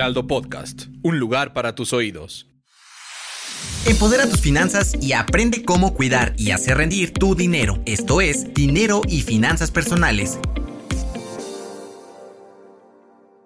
Heraldo Podcast, un lugar para tus oídos. Empodera tus finanzas y aprende cómo cuidar y hacer rendir tu dinero. Esto es Dinero y Finanzas Personales.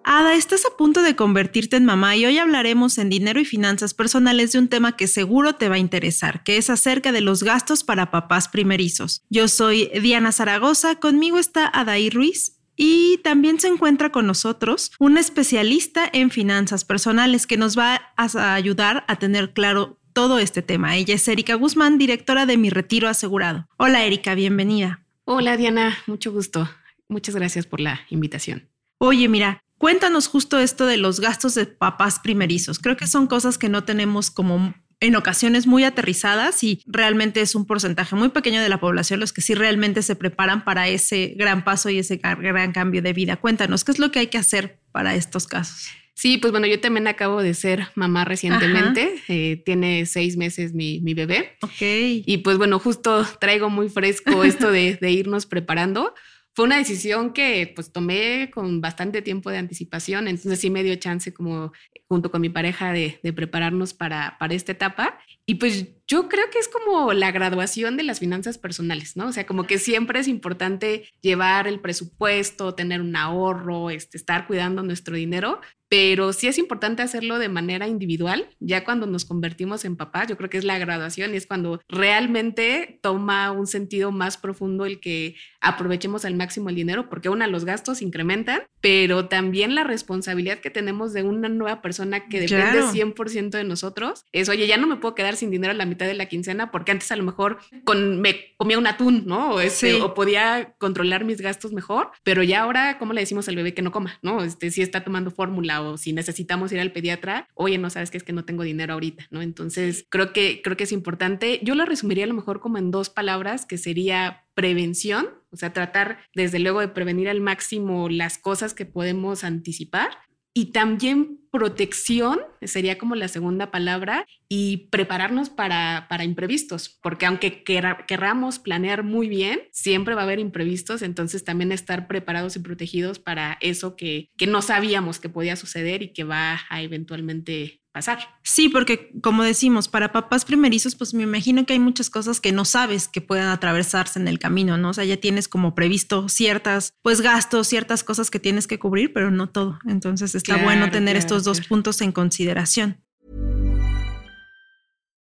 Ada, estás a punto de convertirte en mamá y hoy hablaremos en dinero y finanzas personales de un tema que seguro te va a interesar, que es acerca de los gastos para papás primerizos. Yo soy Diana Zaragoza, conmigo está Adaí Ruiz y también se encuentra con nosotros un especialista en finanzas personales que nos va a ayudar a tener claro todo este tema. Ella es Erika Guzmán, directora de Mi Retiro Asegurado. Hola Erika, bienvenida. Hola Diana, mucho gusto. Muchas gracias por la invitación. Oye, mira, cuéntanos justo esto de los gastos de papás primerizos. Creo que son cosas que no tenemos como en ocasiones muy aterrizadas y realmente es un porcentaje muy pequeño de la población los que sí realmente se preparan para ese gran paso y ese gran cambio de vida. Cuéntanos, ¿qué es lo que hay que hacer para estos casos? Sí, pues bueno, yo también acabo de ser mamá recientemente. Eh, tiene seis meses mi, mi, bebé. Ok. Y pues bueno, justo traigo muy fresco esto de, de irnos preparando fue una decisión que pues tomé con bastante tiempo de anticipación, entonces sí me dio chance como junto con mi pareja de, prepararnos para, para esta etapa. Y pues yo creo que es como la graduación de las finanzas personales, ¿no? O sea, como que siempre es importante llevar el presupuesto, tener un ahorro, este, estar cuidando nuestro dinero, pero sí es importante hacerlo de manera individual. Ya cuando nos convertimos en papás, yo creo que es la graduación y es cuando realmente toma un sentido más profundo el que aprovechemos al máximo el dinero, porque una, los gastos incrementan, pero también la responsabilidad que tenemos de una nueva persona que depende 100% de nosotros es, oye, ya no me puedo quedar sin dinero a la mitad de la quincena, porque antes a lo mejor con, me comía un atún, ¿no? O, ese, o podía controlar mis gastos mejor, pero ya ahora, ¿cómo le decimos al bebé que no coma? ¿No? Este, si está tomando fórmula o si necesitamos ir al pediatra, oye, no sabes que es que no tengo dinero ahorita, ¿no? Entonces, creo que, creo que es importante. Yo lo resumiría a lo mejor como en dos palabras, que sería prevención, o sea, tratar desde luego de prevenir al máximo las cosas que podemos anticipar y también protección, sería como la segunda palabra, y prepararnos para, para imprevistos, porque aunque querramos planear muy bien, siempre va a haber imprevistos, entonces también estar preparados y protegidos para eso que, que no sabíamos que podía suceder y que va a eventualmente pasar. Sí, porque como decimos, para papás primerizos, pues me imagino que hay muchas cosas que no sabes que puedan atravesarse en el camino, ¿no? O sea, ya tienes como previsto ciertas, pues gastos, ciertas cosas que tienes que cubrir, pero no todo. Entonces está bueno tener estos dos puntos en consideración.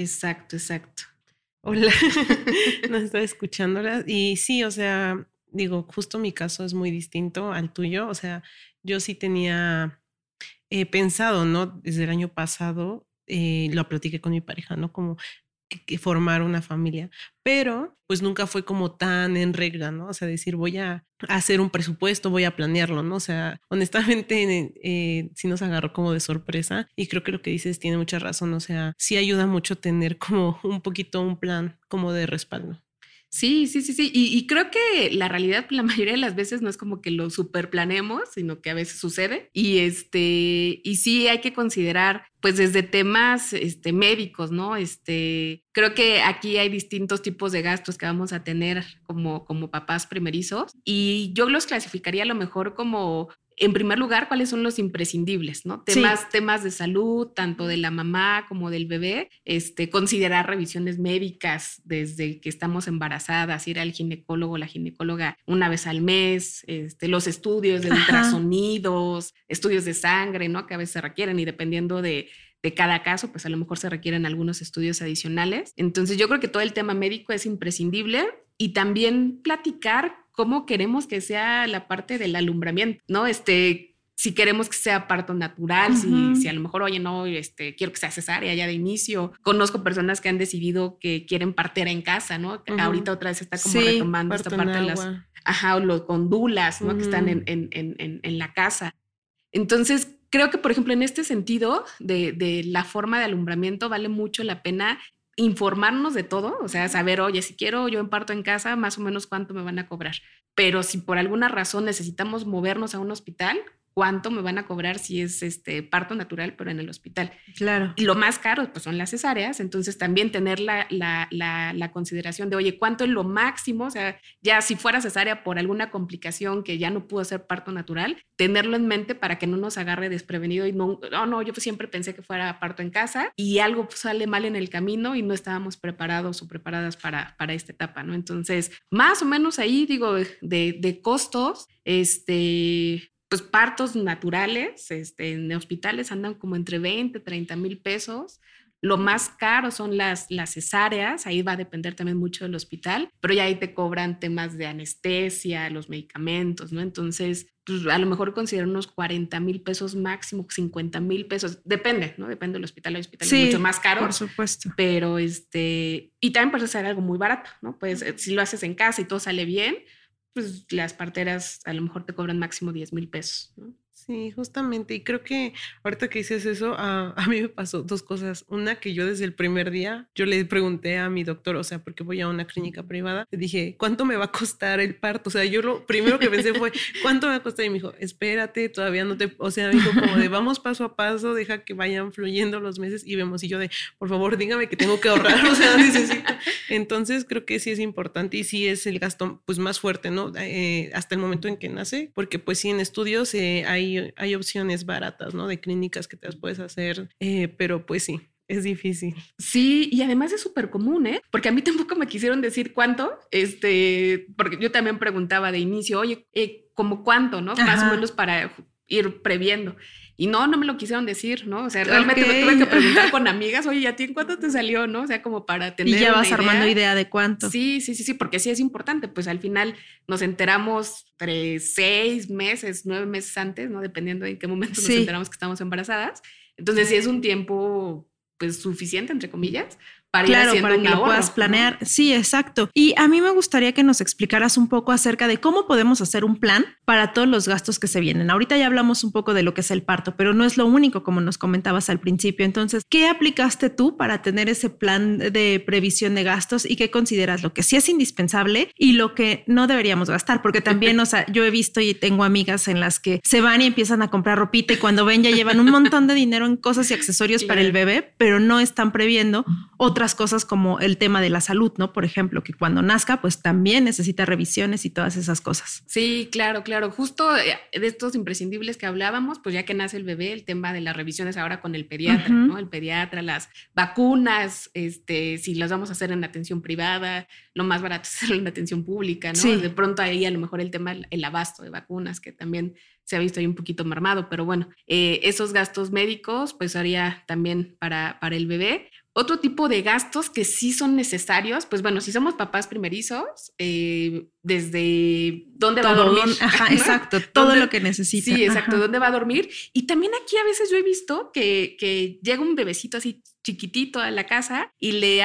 Exacto, exacto. Hola. no estaba escuchándola y sí, o sea, digo, justo mi caso es muy distinto al tuyo, o sea, yo sí tenía eh, pensado, ¿no? Desde el año pasado eh, lo platiqué con mi pareja, ¿no? Como formar una familia, pero pues nunca fue como tan en regla, ¿no? O sea, decir voy a hacer un presupuesto, voy a planearlo, ¿no? O sea, honestamente eh, sí nos agarró como de sorpresa y creo que lo que dices tiene mucha razón, o sea, sí ayuda mucho tener como un poquito un plan como de respaldo. Sí, sí, sí, sí. Y, creo que la realidad la mayoría de las veces no es como que lo superplaneemos, sino que a veces sucede. Y este, y sí hay que considerar, pues desde temas este, médicos, ¿no? Este, creo que aquí hay distintos tipos de gastos que vamos a tener como, como papás primerizos. Y yo los clasificaría a lo mejor como en primer lugar, cuáles son los imprescindibles, ¿no? Temas, temas de salud, tanto de la mamá como del bebé, este, considerar revisiones médicas desde que estamos embarazadas, ir al ginecólogo, la ginecóloga una vez al mes, este, los estudios de ultrasonidos, estudios de sangre, ¿no? Que a veces se requieren y dependiendo de de cada caso, pues a lo mejor se requieren algunos estudios adicionales. Entonces yo creo que todo el tema médico es imprescindible y también platicar cómo queremos que sea la parte del alumbramiento, ¿no? Este, si queremos que sea parto natural, si, si, a lo mejor, oye, no, este, quiero que sea cesárea ya de inicio. Conozco personas que han decidido que quieren partir en casa, ¿no? Ahorita otra vez está como retomando esta parte de las... Ajá, o los con dulas, ¿no? Que están en, en, en, en, la casa. Entonces, creo que, por ejemplo, en este sentido de, de la forma de alumbramiento, vale mucho la pena informarnos de todo, o sea, saber, oye, si quiero yo parto en casa, más o menos cuánto me van a cobrar. Pero si por alguna razón necesitamos movernos a un hospital, cuánto me van a cobrar si es este parto natural, pero en el hospital. Claro. Y lo más caro, pues son las cesáreas, entonces también tener la, la, la, consideración de, oye, ¿cuánto es lo máximo? O sea, ya si fuera cesárea por alguna complicación que ya no pudo ser parto natural, tenerlo en mente para que no nos agarre desprevenido y no, no, no yo siempre pensé que fuera parto en casa y algo sale mal en el camino y no estábamos preparados o preparadas para, para esta etapa, ¿no? Entonces, más o menos ahí, digo, de, de costos, este, pues partos naturales este, en hospitales andan como entre 20, 30 mil pesos. Lo más caro son las, las cesáreas, ahí va a depender también mucho del hospital, pero ya ahí te cobran temas de anestesia, los medicamentos, ¿no? Entonces, pues a lo mejor consideran unos 40 mil pesos máximo, 50 mil pesos, depende, ¿no? Depende del hospital, hay hospitales mucho más caros. Por supuesto. Pero este, y también puede ser algo muy barato, ¿no? Pues si lo haces en casa y todo sale bien, pues las parteras a lo mejor te cobran máximo 10 mil pesos. ¿no? Sí, justamente. Y creo que ahorita que dices eso, a, a, mí me pasó dos cosas. Una que yo desde el primer día, yo le pregunté a mi doctor, o sea, porque voy a una clínica privada, le dije, ¿cuánto me va a costar el parto? O sea, yo lo primero que pensé fue, ¿cuánto me va a costar? Y me dijo, espérate, todavía no te, o sea, me dijo como de, vamos paso a paso, deja que vayan fluyendo los meses y vemos. Y yo de, por favor, dígame que tengo que ahorrar, o sea, necesito. Entonces, creo que sí es importante y sí es el gasto, pues, más fuerte, ¿no? Eh, hasta el momento en que nace, porque pues sí, en estudios eh, hay hay, opciones baratas, ¿no? De clínicas que te las puedes hacer, eh, pero pues sí, es difícil. Sí, y además es súper común, ¿eh? Porque a mí tampoco me quisieron decir cuánto, este, porque yo también preguntaba de inicio, oye, eh, ¿como cuánto, no? Más o menos para ir previendo. Y no, no me lo quisieron decir, ¿no? O sea, realmente me tuve que preguntar con amigas, oye, ¿a ti en cuánto te salió, no? O sea, como para tener. Y ya vas armando idea de cuánto. Sí, sí, sí, sí, porque sí es importante. Pues al final nos enteramos tres, seis meses, nueve meses antes, ¿no? Dependiendo de en qué momento nos enteramos que estamos embarazadas. Entonces, sí es un tiempo, pues, suficiente, entre comillas, para claro, ir para que lo puedas planear. Sí, exacto. Y a mí me gustaría que nos explicaras un poco acerca de cómo podemos hacer un plan para todos los gastos que se vienen. Ahorita ya hablamos un poco de lo que es el parto, pero no es lo único, como nos comentabas al principio. Entonces, ¿qué aplicaste tú para tener ese plan de previsión de gastos y qué consideras lo que sí es indispensable y lo que no deberíamos gastar? Porque también, o sea, yo he visto y tengo amigas en las que se van y empiezan a comprar ropita y cuando ven ya llevan un montón de dinero en cosas y accesorios para el bebé, pero no están previendo otras cosas como el tema de la salud, ¿no? Por ejemplo, que cuando nazca, pues también necesita revisiones y todas esas cosas. Sí, claro, claro. Justo eh, de estos imprescindibles que hablábamos, pues ya que nace el bebé, el tema de las revisiones ahora con el pediatra, ¿no? El pediatra, las vacunas, este, si las vamos a hacer en atención privada, lo más barato es hacerlo en atención pública, ¿no? De pronto ahí a lo mejor el tema, el abasto de vacunas, que también se ha visto ahí un poquito mermado, pero bueno, eh, esos gastos médicos, pues haría también para, para el bebé. Otro tipo de gastos que sí son necesarios, pues bueno, si somos papás primerizos, eh, desde dónde va a dormir. Ajá, exacto, todo lo que necesita. Sí, exacto, dónde va a dormir. Y también aquí a veces yo he visto que, que llega un bebecito así chiquitito a la casa y le,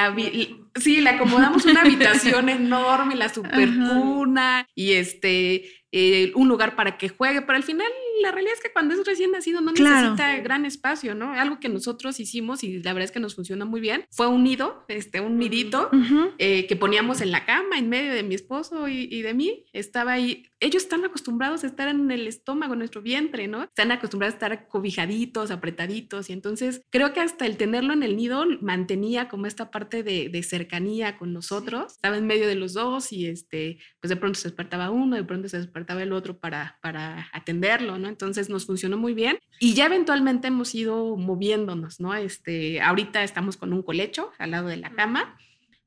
sí, le acomodamos una habitación enorme, la supercuna y este eh, un lugar para que juegue, pero al final la realidad es que cuando es recién nacido no necesita gran espacio, ¿no? Algo que nosotros hicimos y la verdad es que nos funciona muy bien fue un nido, este, un nidito eh, que poníamos en la cama en medio de mi esposo y, y de mí. Estaba ahí ellos están acostumbrados a estar en el estómago, en nuestro vientre, ¿no? Están acostumbrados a estar cobijaditos, apretaditos, y entonces creo que hasta el tenerlo en el nido mantenía como esta parte de, cercanía con nosotros. Estaba en medio de los dos y este, pues de pronto se despertaba uno, de pronto se despertaba el otro para, para atenderlo, ¿no? Entonces nos funcionó muy bien y ya eventualmente hemos ido moviéndonos, ¿no? Este, ahorita estamos con un colecho al lado de la cama.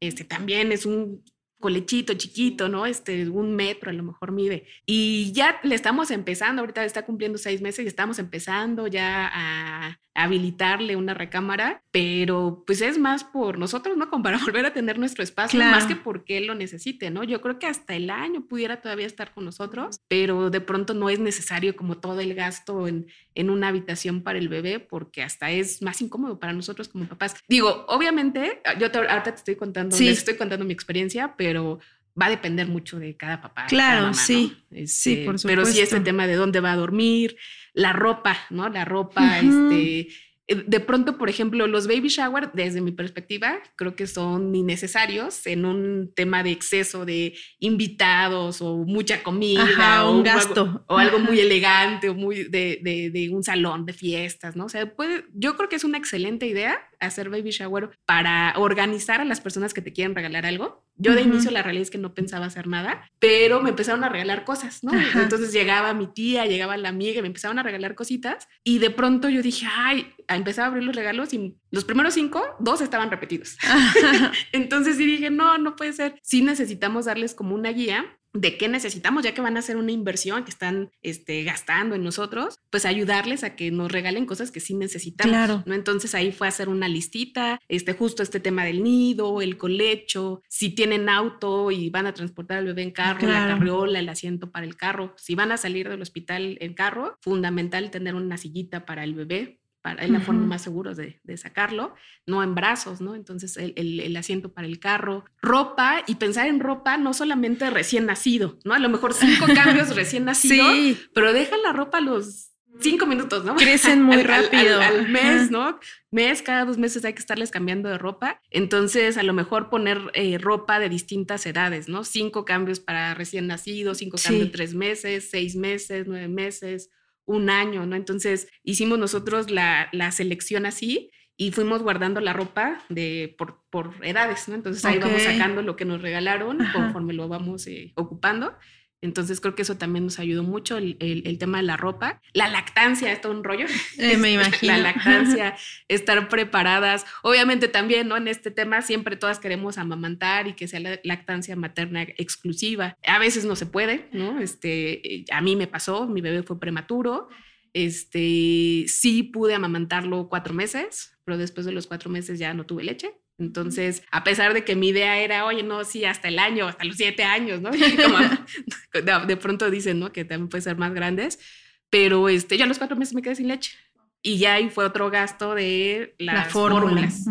Este también es un colechito chiquito, ¿no? Este, un metro a lo mejor mide. Y ya le estamos empezando, ahorita está cumpliendo seis meses y estamos empezando ya a, habilitarle una recámara, pero pues es más por nosotros, ¿no? Como para volver a tener nuestro espacio, más que porque él lo necesite, ¿no? Yo creo que hasta el año pudiera todavía estar con nosotros, pero de pronto no es necesario como todo el gasto en, en una habitación para el bebé, porque hasta es más incómodo para nosotros como papás. Digo, obviamente, yo ahorita te estoy contando, les estoy contando mi experiencia, pero va a depender mucho de cada papá. Claro, sí. sí, este, por supuesto. Pero sí este tema de dónde va a dormir, la ropa, ¿no? La ropa, este eh, de pronto, por ejemplo, los baby shower, desde mi perspectiva, creo que son innecesarios en un tema de exceso de invitados o mucha comida o un gasto o algo muy elegante o muy de, de, un salón de fiestas, ¿no? O sea, puede, yo creo que es una excelente idea hacer baby shower para organizar a las personas que te quieren regalar algo. Yo de inicio la realidad es que no pensaba hacer nada, pero me empezaron a regalar cosas, ¿no? Entonces llegaba mi tía, llegaba la amiga me empezaron a regalar cositas y de pronto yo dije, ay, empecé a abrir los regalos y los primeros cinco, dos estaban repetidos. Entonces sí dije, no, no puede ser. Sí necesitamos darles como una guía de qué necesitamos, ya que van a hacer una inversión que están este, gastando en nosotros, pues ayudarles a que nos regalen cosas que sí necesitamos. Claro. ¿no? Entonces ahí fue a hacer una listita, este, justo este tema del nido, el colecho, si tienen auto y van a transportar al bebé en carro, la carriola, el asiento para el carro, si van a salir del hospital en carro, fundamental tener una sillita para el bebé es la forma más segura de, sacarlo, no en brazos, ¿no? Entonces el, asiento para el carro, ropa y pensar en ropa no solamente recién nacido, ¿no? A lo mejor cinco cambios recién nacido, pero deja la ropa los cinco minutos, ¿no? Crecen muy rápido. Al, mes, ¿no? Mes, cada dos meses hay que estarles cambiando de ropa. Entonces, a lo mejor poner eh, ropa de distintas edades, ¿no? Cinco cambios para recién nacido, cinco cambios tres meses, seis meses, nueve meses, un año, ¿no? Entonces hicimos nosotros la, selección así y fuimos guardando la ropa de, por, por edades, ¿no? Entonces ahí vamos sacando lo que nos regalaron conforme lo vamos eh, ocupando. Entonces creo que eso también nos ayudó mucho, el, el, tema de la ropa. La lactancia es todo un rollo. Eh, me imagino. La lactancia, estar preparadas. Obviamente también, ¿no? En este tema siempre todas queremos amamantar y que sea la lactancia materna exclusiva. A veces no se puede, ¿no? Este, a mí me pasó, mi bebé fue prematuro. Este, sí pude amamantarlo cuatro meses, pero después de los cuatro meses ya no tuve leche. Entonces, a pesar de que mi idea era, oye, no, sí, hasta el año, hasta los siete años, ¿no? De, pronto dicen, ¿no? Que también puede ser más grandes, pero este, ya a los cuatro meses me quedé sin leche. Y ya ahí fue otro gasto de las fórmulas.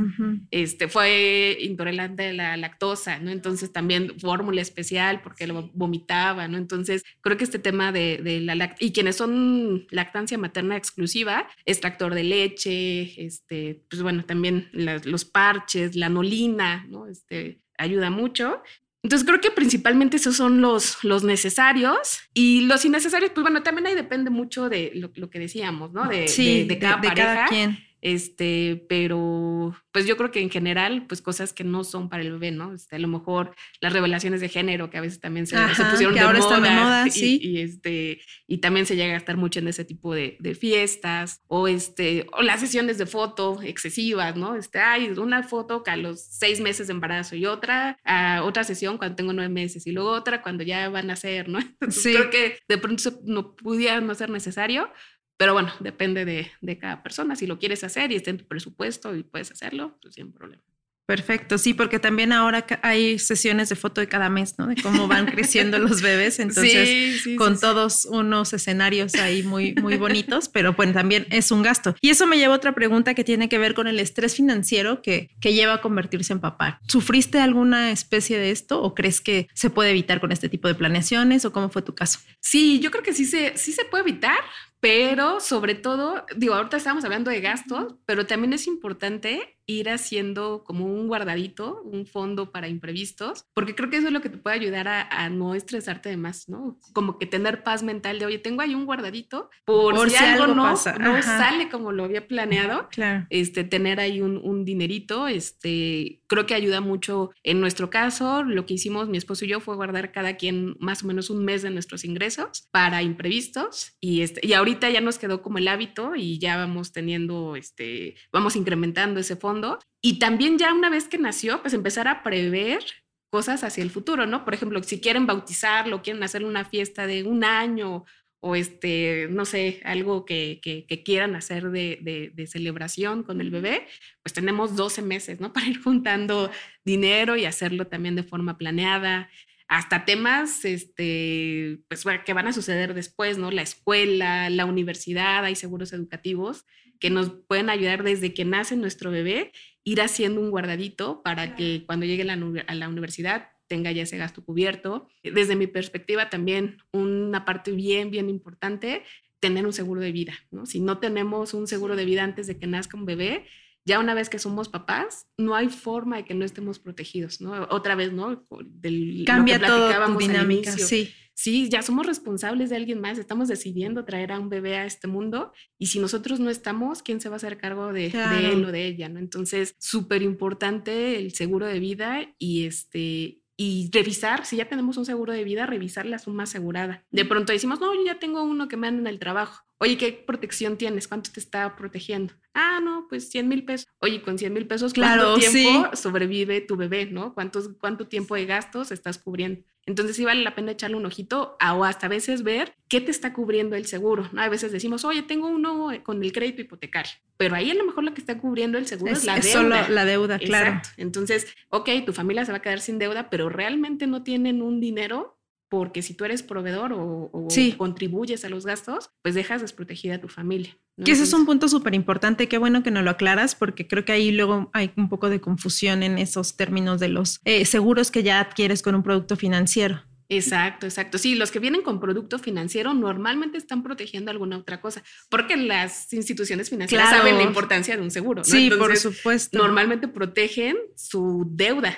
Este fue intolerante de la lactosa, ¿no? Entonces también fórmula especial porque lo vomitaba, ¿no? Entonces creo que este tema de, de la lactancia, y quienes son lactancia materna exclusiva, extractor de leche, este, pues bueno, también los parches, la nolina, ¿no? Este, ayuda mucho. Entonces creo que principalmente esos son los, los necesarios y los innecesarios, pues bueno, también ahí depende mucho de lo, que decíamos, ¿no? De, de, cada pareja. Cada quien. Este, pero pues yo creo que en general, pues cosas que no son para el bebé, ¿no? Este, a lo mejor las revelaciones de género que a veces también se, pusieron de, moda, y, este, y también se llega a estar mucho en ese tipo de, fiestas o este, o las sesiones de foto excesivas, ¿no? Este, hay una foto a los seis meses de embarazo y otra, a otra sesión cuando tengo nueve meses y luego otra cuando ya van a ser, ¿no? Entonces creo que de pronto no pudiera no ser necesario, pero bueno, depende de, de, cada persona. Si lo quieres hacer y está en tu presupuesto y puedes hacerlo, pues sin problema. Perfecto, sí, porque también ahora hay sesiones de foto de cada mes, ¿no? De cómo van creciendo los bebés, entonces con todos unos escenarios ahí muy, muy bonitos, pero bueno, también es un gasto. Y eso me lleva a otra pregunta que tiene que ver con el estrés financiero que, que lleva a convertirse en papá. ¿Sufriste alguna especie de esto o crees que se puede evitar con este tipo de planeaciones o cómo fue tu caso? Sí, yo creo que sí se, sí se puede evitar, pero sobre todo, digo, ahorita estamos hablando de gastos, pero también es importante ir haciendo como un guardadito, un fondo para imprevistos, porque creo que eso es lo que te puede ayudar a, no estresarte de más, ¿no? Como que tener paz mental de, oye, tengo ahí un guardadito por, si, algo, no, no sale como lo había planeado, claro. este, tener ahí un, un, dinerito, este, creo que ayuda mucho. En nuestro caso, lo que hicimos mi esposo y yo fue guardar cada quien más o menos un mes de nuestros ingresos para imprevistos y, este, y ahorita ya nos quedó como el hábito y ya vamos teniendo, este, vamos incrementando ese fondo y también ya una vez que nació, pues empezar a prever cosas hacia el futuro, ¿no? Por ejemplo, si quieren bautizarlo, quieren hacer una fiesta de un año o este, no sé, algo que, que, quieran hacer de, de, celebración con el bebé, pues tenemos 12 meses, ¿no? Para ir juntando dinero y hacerlo también de forma planeada. Hasta temas, este, pues, que van a suceder después, ¿no? La escuela, la universidad, hay seguros educativos que nos pueden ayudar desde que nace nuestro bebé, ir haciendo un guardadito para que cuando llegue a la universidad tenga ya ese gasto cubierto. Desde mi perspectiva también una parte bien, bien importante, tener un seguro de vida. ¿no? Si no tenemos un seguro de vida antes de que nazca un bebé, ya una vez que somos papás, no hay forma de que no estemos protegidos, ¿no? Otra vez, ¿no? Del, Cambia todo tu dinámica, sí. Sí, ya somos responsables de alguien más, estamos decidiendo traer a un bebé a este mundo y si nosotros no estamos, ¿quién se va a hacer cargo de, de él o de ella, ¿no? Entonces, súper importante el seguro de vida y este y revisar, si ya tenemos un seguro de vida, revisar la suma asegurada. De pronto decimos, no, yo ya tengo uno que me anda en el trabajo. Oye, ¿qué protección tienes? ¿Cuánto te está protegiendo? Ah, no, pues 100 mil pesos. Oye, con 100 mil pesos, ¿cuánto tiempo sobrevive tu bebé? ¿No? ¿Cuántos, ¿Cuánto tiempo de gastos estás cubriendo? Entonces sí vale la pena echarle un ojito o hasta a veces ver qué te está cubriendo el seguro. ¿no? A veces decimos, oye, tengo uno con el crédito hipotecario, pero ahí a lo mejor lo que está cubriendo el seguro es, la deuda. Solo la deuda, claro. Entonces, ok, tu familia se va a quedar sin deuda, pero realmente no tienen un dinero porque si tú eres proveedor o, contribuyes a los gastos, pues dejas desprotegida a tu familia. Que ese es un punto súper importante, qué bueno que no lo aclaras, porque creo que ahí luego hay un poco de confusión en esos términos de los eh, seguros que ya adquieres con un producto financiero. Exacto, exacto. Sí, los que vienen con producto financiero normalmente están protegiendo alguna otra cosa, porque las instituciones financieras saben la importancia de un seguro. Sí, por supuesto. Normalmente protegen su deuda,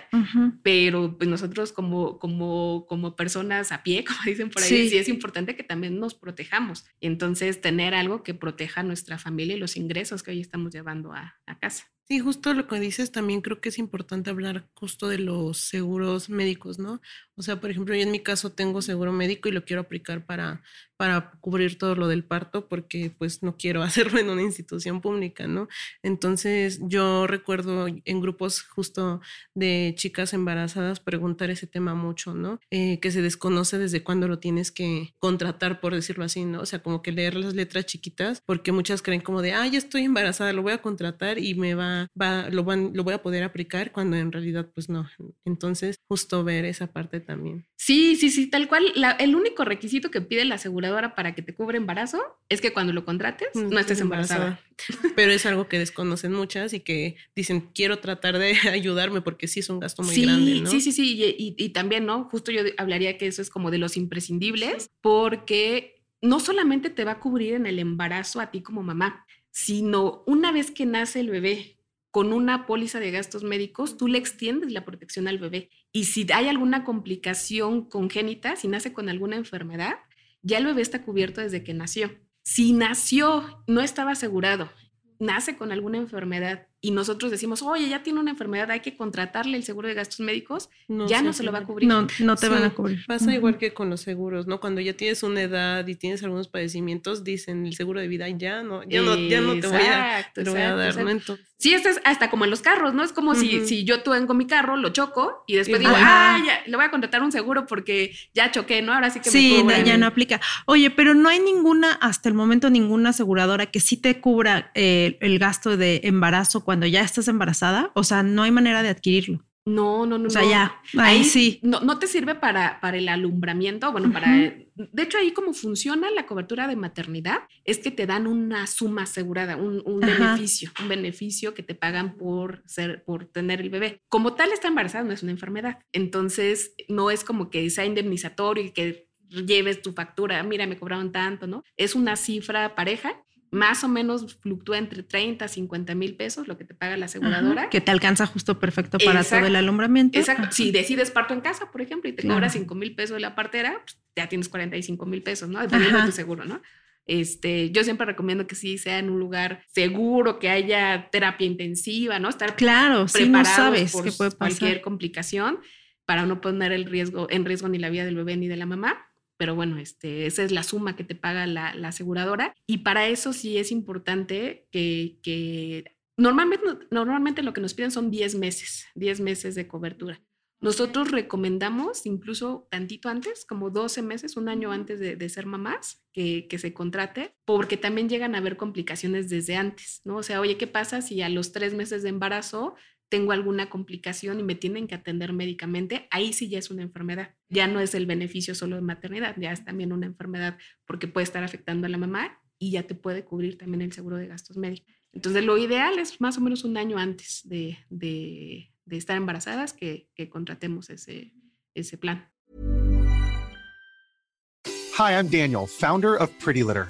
pero pues nosotros como, como, como personas a pie, como dicen por ahí, sí. es importante que también nos protejamos. Y entonces tener algo que proteja a nuestra familia y los ingresos que hoy estamos llevando a casa. Sí, justo lo que dices, también creo que es importante hablar justo de los seguros médicos, ¿no? O sea, por ejemplo, yo en mi caso tengo seguro médico y lo quiero aplicar para, para cubrir todo lo del parto porque pues no quiero hacerlo en una institución pública, ¿no? Entonces yo recuerdo en grupos justo de chicas embarazadas preguntar ese tema mucho, ¿no? Eh, que se desconoce desde cuándo lo tienes que contratar, por decirlo así, ¿no? O sea, como que leer las letras chiquitas porque muchas creen como de, ah, ya estoy embarazada, lo voy a contratar y me va va, lo, van, lo voy a poder aplicar cuando en realidad pues no. Entonces, justo ver esa parte también. Sí, sí, sí, tal cual. el único requisito que pide la aseguradora para que te cubra embarazo es que cuando lo contrates mm, no estés embarazada. Pero es algo que desconocen muchas y que dicen, quiero tratar de ayudarme porque sí es un gasto muy grande, ¿no? Sí, sí, sí. Y, y también, ¿no? Justo yo hablaría que eso es como de los imprescindibles porque no solamente te va a cubrir en el embarazo a ti como mamá, sino una vez que nace el bebé, con una póliza de gastos médicos, tú le extiendes la protección al bebé. Y si hay alguna complicación congénita, si nace con alguna enfermedad, ya el bebé está cubierto desde que nació. Si nació, no estaba asegurado, nace con alguna enfermedad y nosotros decimos, oye, ya tiene una enfermedad, hay que contratarle el seguro de gastos médicos, ya no se lo va a cubrir. No, no te van a cubrir. Pasa igual que con los seguros, ¿no? Cuando ya tienes una edad y tienes algunos padecimientos, dicen el seguro de vida ya no, ya no, ya no te voy a, te voy a dar, ¿no? Entonces, sí, esto es hasta como en los carros, ¿no? Es como si, si yo tengo mi carro, lo choco y después digo, ah, ya, le voy a contratar un seguro porque ya choqué, ¿no? Ahora sí que sí, me ya no aplica. Oye, pero no hay ninguna, hasta el momento, ninguna aseguradora que sí te cubra eh, el gasto de embarazo cuando ya estás embarazada o sea, no hay manera de adquirirlo. No, no, no. O sea, ya, ahí, sí. No, no, te sirve para, para el alumbramiento, bueno, para... De hecho, ahí como funciona la cobertura de maternidad es que te dan una suma asegurada, un, beneficio, un beneficio que te pagan por, ser, por tener el bebé. Como tal, está embarazada no es una enfermedad. Entonces, no es como que sea indemnizatorio y que lleves tu factura, mira, me cobraron tanto, ¿no? Es una cifra pareja más o menos fluctúa entre 30 a 50 mil pesos lo que te paga la aseguradora. que te alcanza justo perfecto para todo el alumbramiento. Exacto. Si decides parto en casa, por ejemplo, y te cobra 5 mil pesos de la partera, pues, ya tienes 45 mil pesos, ¿no? Dependiendo de tu seguro, ¿no? Este, yo siempre recomiendo que sí sea en un lugar seguro, que haya terapia intensiva, ¿no? Estar claro, preparados por puede cualquier complicación para no poner el riesgo, en riesgo ni la vida del bebé ni de la mamá pero bueno, este, esa es la suma que te paga la, aseguradora y para eso sí es importante que, normalmente, normalmente lo que nos piden son 10 meses, 10 meses de cobertura. Nosotros recomendamos incluso tantito antes, como 12 meses, un año antes de, ser mamás, que, que, se contrate, porque también llegan a haber complicaciones desde antes, ¿no? O sea, oye, ¿qué pasa si a los tres meses de embarazo tengo alguna complicación y me tienen que atender médicamente, ahí sí ya es una enfermedad. Ya no es el beneficio solo de maternidad, ya es también una enfermedad porque puede estar afectando a la mamá y ya te puede cubrir también el seguro de gastos médicos. Entonces, lo ideal es más o menos un año antes de, de, estar embarazadas que, que contratemos ese, ese plan. Hi, I'm Daniel, founder of Pretty Litter.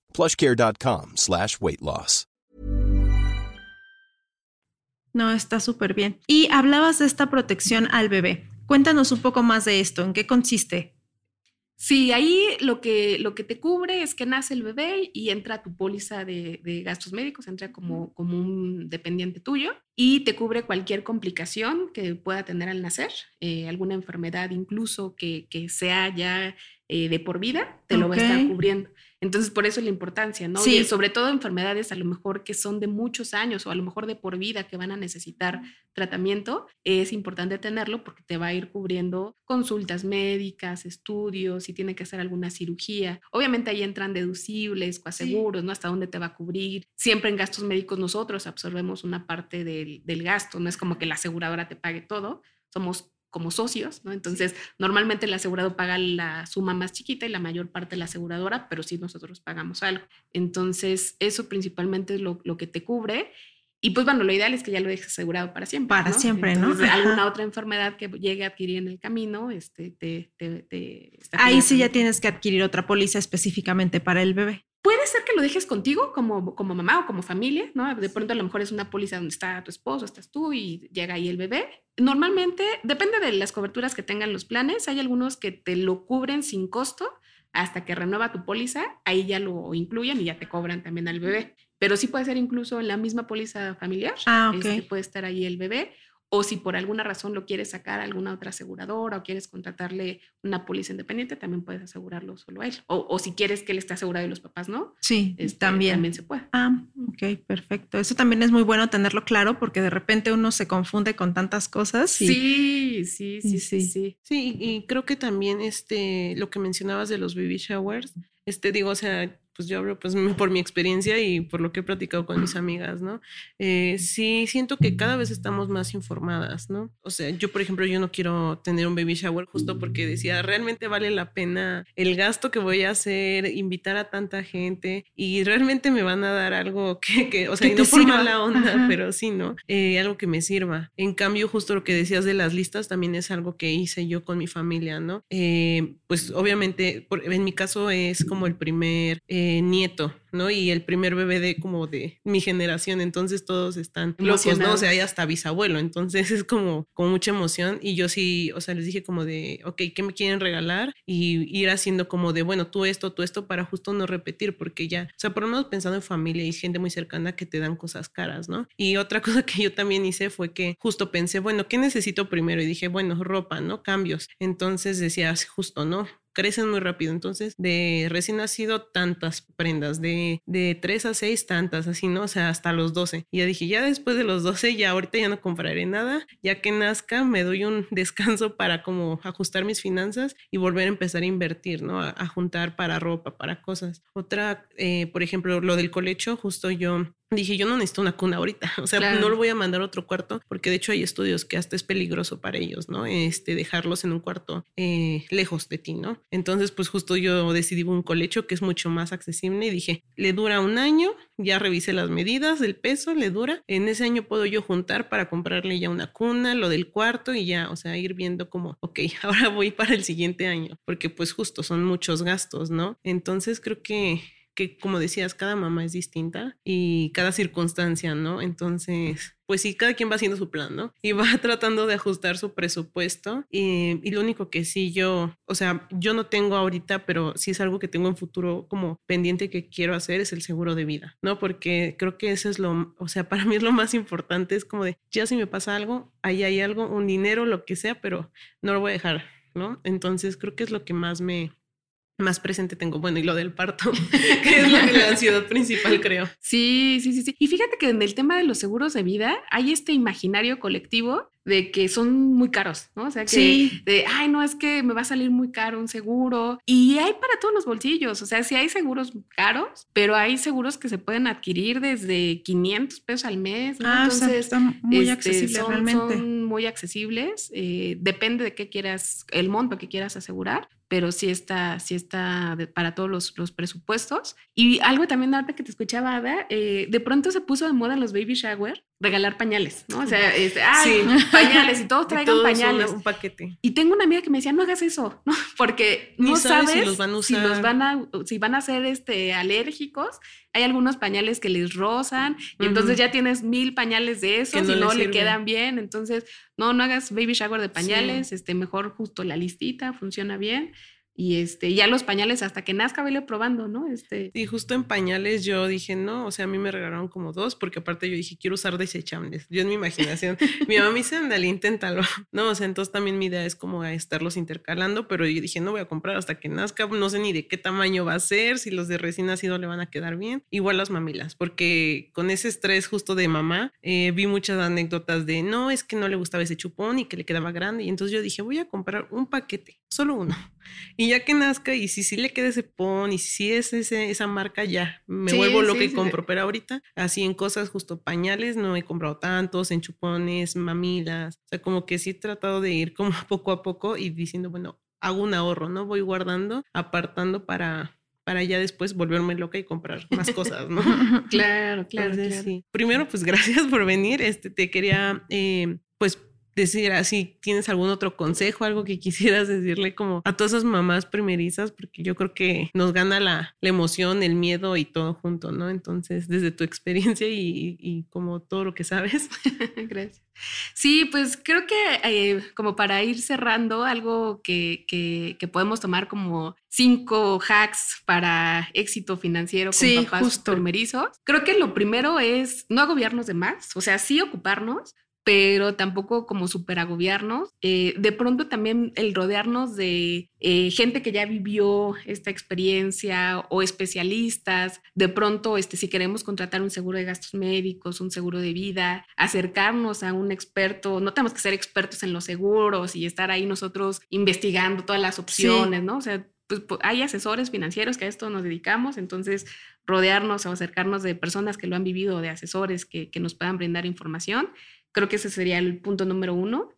plushcare.com slash weight loss. No, está súper bien. Y hablabas de esta protección al bebé. Cuéntanos un poco más de esto. ¿En qué consiste? Sí, ahí lo que, lo que te cubre es que nace el bebé y entra tu póliza de, de gastos médicos, entra como, como un dependiente tuyo y te cubre cualquier complicación que pueda tener al nacer, eh, alguna enfermedad incluso que, que sea ya eh, de por vida, te lo va a estar cubriendo. Entonces, por eso la importancia, ¿no? Sí. Y sobre todo enfermedades a lo mejor que son de muchos años o a lo mejor de por vida que van a necesitar tratamiento, es importante tenerlo porque te va a ir cubriendo consultas médicas, estudios, si tiene que hacer alguna cirugía. Obviamente ahí entran deducibles, coaseguros, ¿no? Hasta dónde te va a cubrir. Siempre en gastos médicos nosotros absorbemos una parte del, del gasto, no es como que la aseguradora te pague todo, somos como socios, ¿no? Entonces, normalmente el asegurado paga la suma más chiquita y la mayor parte la aseguradora, pero sí nosotros pagamos algo. Entonces, eso principalmente es lo, lo que te cubre. Y pues bueno, lo ideal es que ya lo dejes asegurado para siempre. Para siempre, ¿no? Entonces, alguna otra enfermedad que llegue a adquirir en el camino, este, te, te, te Ahí sí ya tienes que adquirir otra póliza específicamente para el bebé. Puede ser que lo dejes contigo como, como mamá o como familia, ¿no? De pronto a lo mejor es una póliza donde está tu esposo, estás tú y llega ahí el bebé. Normalmente, depende de las coberturas que tengan los planes, hay algunos que te lo cubren sin costo hasta que renueva tu póliza, ahí ya lo incluyen y ya te cobran también al bebé. Pero sí puede ser incluso en la misma póliza familiar, Ah, este, puede estar ahí el bebé. O si por alguna razón lo quieres sacar a alguna otra aseguradora o quieres contratarle una póliza independiente, también puedes asegurarlo solo a él. O, o si quieres que él esté asegurado y los papás no, Sí, este, también. también se puede. Ah, ok, perfecto. Eso también es muy bueno tenerlo claro porque de repente uno se confunde con tantas cosas. y- Sí, sí, sí, y sí, sí. sí. Sí, y creo que también este, lo que mencionabas de los baby showers, este, digo, o sea, pues yo hablo pues por mi experiencia y por lo que he platicado con mis amigas, ¿no? Eh, sí, siento que cada vez estamos más informadas, ¿no? O sea, yo, por ejemplo, yo no quiero tener un baby shower justo porque decía, realmente vale la pena el gasto que voy a hacer, invitar a tanta gente y realmente me van a dar algo que, que o sea, y no por sirva. mala onda, Ajá. pero sí, ¿no? Eh, algo que me sirva. En cambio, justo lo que decías de las listas también es algo que hice yo con mi familia, ¿no? Eh, pues obviamente, por- en mi caso es como el primer eh, nieto, ¿no? Y el primer bebé de como de mi generación, entonces todos están locos, ¿no? O sea, hay hasta bisabuelo, entonces es como, como mucha emoción y yo sí, o sea, les dije como de, ok, ¿qué me quieren regalar? Y ir haciendo como de, bueno, tú esto, tú esto, para justo no repetir, porque ya, o sea, por lo menos pensando en familia y gente muy cercana que te dan cosas caras, ¿no? Y otra cosa que yo también hice fue que justo pensé, bueno, ¿qué necesito primero? Y dije, bueno, ropa, ¿no? Cambios. Entonces decía, justo, ¿no? Crecen muy rápido. Entonces, de recién nacido, tantas prendas, de, de 3 a 6, tantas, así, ¿no? O sea, hasta los 12. Y ya dije, ya después de los 12, ya ahorita ya no compraré nada. Ya que nazca, me doy un descanso para como ajustar mis finanzas y volver a empezar a invertir, ¿no? A, juntar para ropa, para cosas. Otra, eh, por ejemplo, lo del colecho, justo yo dije, yo no necesito una cuna ahorita, o sea, Claro. no lo voy a mandar a otro cuarto, porque de hecho hay estudios que hasta es peligroso para ellos, ¿no? Este, dejarlos en un cuarto eh, lejos de ti, ¿no? Entonces, pues justo yo decidí un colecho que es mucho más accesible y dije, le dura un año, ya revisé las medidas, el peso, le dura, en ese año puedo yo juntar para comprarle ya una cuna, lo del cuarto y ya, o sea, ir viendo como, ok, ahora voy para el siguiente año, porque pues justo son muchos gastos, ¿no? Entonces creo que que como decías, cada mamá es distinta y cada circunstancia, ¿no? Entonces, pues sí, cada quien va haciendo su plan, ¿no? Y va tratando de ajustar su presupuesto. Y, y, lo único que sí yo, o sea, yo no tengo ahorita, pero sí es algo que tengo en futuro como pendiente que quiero hacer, es el seguro de vida, ¿no? Porque creo que eso es lo, o sea, para mí es lo más importante, es como de, ya si me pasa algo, ahí hay algo, un dinero, lo que sea, pero no lo voy a dejar, ¿no? Entonces creo que es lo que más me, más presente tengo. Bueno, y lo del parto, que es la, ansiedad principal, creo. Sí, sí, sí, sí. Y fíjate que en el tema de los seguros de vida hay este imaginario colectivo de que son muy caros, ¿no? O sea, que sí. de, ay, no, es que me va a salir muy caro un seguro. Y hay para todos los bolsillos, o sea, sí hay seguros caros, pero hay seguros que se pueden adquirir desde 500 pesos al mes, ¿no? Ah, Entonces, o sea, están muy este, accesibles son, realmente. son muy accesibles, eh, depende de qué quieras, el monto que quieras asegurar, pero sí está, sí está de, para todos los, los, presupuestos. Y algo también, ahorita que te escuchaba, Ada, eh, de pronto se puso de moda los baby shower regalar pañales, ¿no? O sea, este, ay, sí. pañales y todos traigan y todos pañales. Un, un, paquete. Y tengo una amiga que me decía, no hagas eso, ¿no? Porque Ni no sabes sabes si los van a si usar. los van a, si van a ser este, alérgicos. Hay algunos pañales que les rozan y entonces ya tienes mil pañales de esos no y no le quedan bien. Entonces, no, no hagas baby shower de pañales, este, mejor justo la listita, funciona bien. Y este, ya los pañales hasta que nazca, vele probando, ¿no? Este, Y justo en pañales yo dije, no, o sea, a mí me regalaron como dos, porque aparte yo dije, quiero usar desechables. Yo en mi imaginación, mi mamá me dice, ándale, inténtalo. No, o sea, entonces también mi idea es como a estarlos intercalando, pero yo dije, no voy a comprar hasta que nazca, no sé ni de qué tamaño va a ser, si los de recién nacido le van a quedar bien. Igual las mamilas, porque con ese estrés justo de mamá, eh, vi muchas anécdotas de, no, es que no le gustaba ese chupón y que le quedaba grande. Y entonces yo dije, voy a comprar un paquete, solo uno. Y ya que nazca, y si sí le queda ese pon, y si es ese, esa marca, ya me Sí, vuelvo loca sí, y sí, compro. Pero ahorita, así en cosas justo pañales, no he comprado tantos, en chupones, mamilas. O sea, como que sí he tratado de ir como poco a poco y diciendo, bueno, hago un ahorro, ¿no? Voy guardando, apartando para para ya después volverme loca y comprar más cosas, ¿no? claro, claro, Entonces, claro. sí. Primero, pues gracias por venir. Este, te quería, eh, pues, decir así, ¿tienes algún otro consejo, algo que quisieras decirle como a todas esas mamás primerizas? Porque yo creo que nos gana la, la emoción, el miedo y todo junto, ¿no? Entonces, desde tu experiencia y, y como todo lo que sabes. Gracias. Sí, pues creo que eh, como para ir cerrando, algo que, que, que, podemos tomar como cinco hacks para éxito financiero con sí, papás justo. primerizos. Creo que lo primero es no agobiarnos de más, o sea, sí ocuparnos, pero tampoco como super agobiarnos. Eh, de pronto también el rodearnos de eh, gente que ya vivió esta experiencia o especialistas. De pronto, este, si queremos contratar un seguro de gastos médicos, un seguro de vida, acercarnos a un experto. No tenemos que ser expertos en los seguros y estar ahí nosotros investigando todas las opciones, sí. ¿no? O sea, pues, hay asesores financieros que a esto nos dedicamos, entonces rodearnos o acercarnos de personas que lo han vivido, de asesores que, que nos puedan brindar información. Creo que ese sería el punto número uno.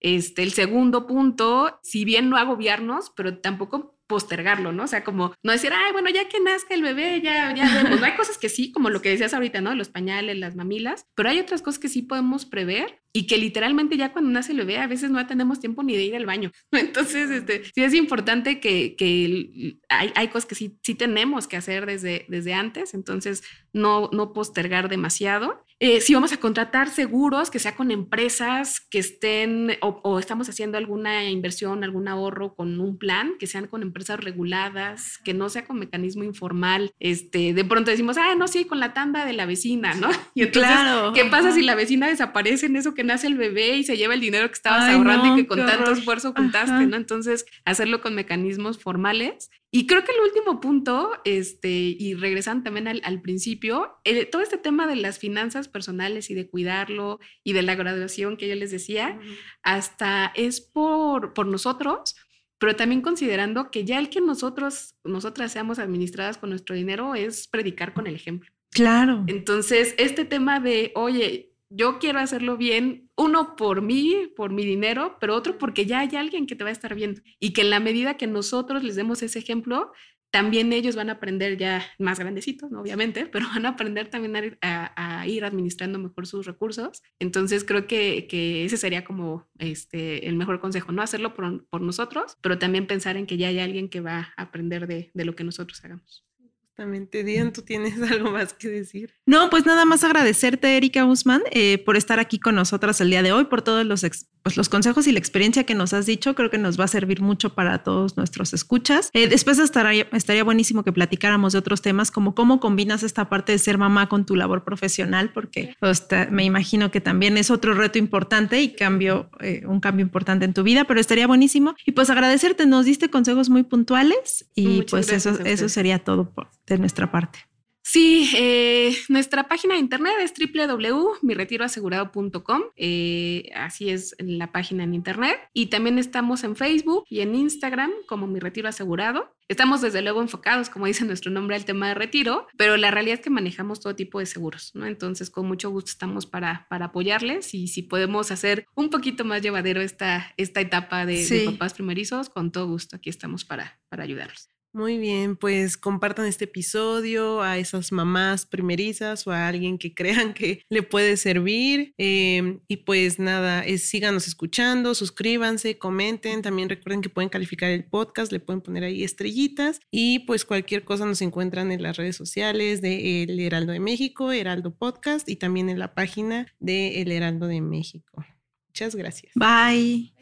Este, el segundo punto, si bien no agobiarnos, pero tampoco postergarlo, ¿no? O sea, como no decir, ay, bueno, ya que nazca el bebé, ya, ya vemos. No hay cosas que sí, como lo que decías ahorita, ¿no? Los pañales, las mamilas, pero hay otras cosas que sí podemos prever y que literalmente ya cuando nace el bebé a veces no tenemos tiempo ni de ir al baño. Entonces, este, sí es importante que, que hay, hay, cosas que sí, sí tenemos que hacer desde, desde antes, entonces no, no postergar demasiado. Eh, si vamos a contratar seguros, que sea con empresas que estén o, o, estamos haciendo alguna inversión, algún ahorro con un plan, que sean con empresas reguladas, que no sea con mecanismo informal. Este, de pronto decimos, ah, no, sí, con la tanda de la vecina, ¿no? Y entonces, claro. ¿qué pasa si la vecina desaparece en eso que nace el bebé y se lleva el dinero que estabas Ay, ahorrando no, y que con tanto horror. esfuerzo juntaste, Ajá. ¿no? Entonces, hacerlo con mecanismos formales. Y creo que el último punto, este, y regresando también al, al principio, el, todo este tema de las finanzas personales y de cuidarlo y de la graduación que yo les decía, hasta es por, por nosotros, pero también considerando que ya el que nosotros, nosotras seamos administradas con nuestro dinero es predicar con el ejemplo. Claro. Entonces, este tema de, oye, yo quiero hacerlo bien, uno por mí, por mi dinero, pero otro porque ya hay alguien que te va a estar viendo y que en la medida que nosotros les demos ese ejemplo, también ellos van a aprender ya más grandecitos, obviamente, pero van a aprender también a, ir administrando mejor sus recursos. Entonces creo que, ese sería como este, el mejor consejo, no hacerlo por, nosotros, pero también pensar en que ya hay alguien que va a aprender de, de lo que nosotros hagamos. Justamente, Dian, ¿tú tienes algo más que decir? No, pues nada más agradecerte, Erika Guzmán, eh, por estar aquí con nosotras el día de hoy, por todos los, pues, los consejos y la experiencia que nos has dicho. Creo que nos va a servir mucho para todos nuestros escuchas. Eh, después estaría, estaría buenísimo que platicáramos de otros temas, como cómo combinas esta parte de ser mamá con tu labor profesional, porque pues, me imagino que también es otro reto importante y cambio, eh, un cambio importante en tu vida, pero estaría buenísimo. Y pues agradecerte, nos diste consejos muy puntuales y pues eso, eso sería todo por, de nuestra parte. Sí, eh, nuestra página de internet es www.miretiroasegurado.com. Eh, así es la página en internet. Y también estamos en Facebook y en Instagram como Mi Retiro Asegurado. Estamos desde luego enfocados, como dice nuestro nombre, al tema de retiro, pero la realidad es que manejamos todo tipo de seguros, ¿no? Entonces, con mucho gusto estamos para, para apoyarles y si podemos hacer un poquito más llevadero esta, esta etapa de, de papás primerizos, con todo gusto aquí estamos para, para ayudarlos. Muy bien, pues compartan este episodio a esas mamás primerizas o a alguien que crean que le puede servir. Em, y pues nada, síganos escuchando, suscríbanse, comenten. También recuerden que pueden calificar el podcast, le pueden poner ahí estrellitas. Y pues cualquier cosa nos encuentran en las redes sociales de El Heraldo de México, Heraldo Podcast y también en la página de El Heraldo de México. Muchas gracias. Bye.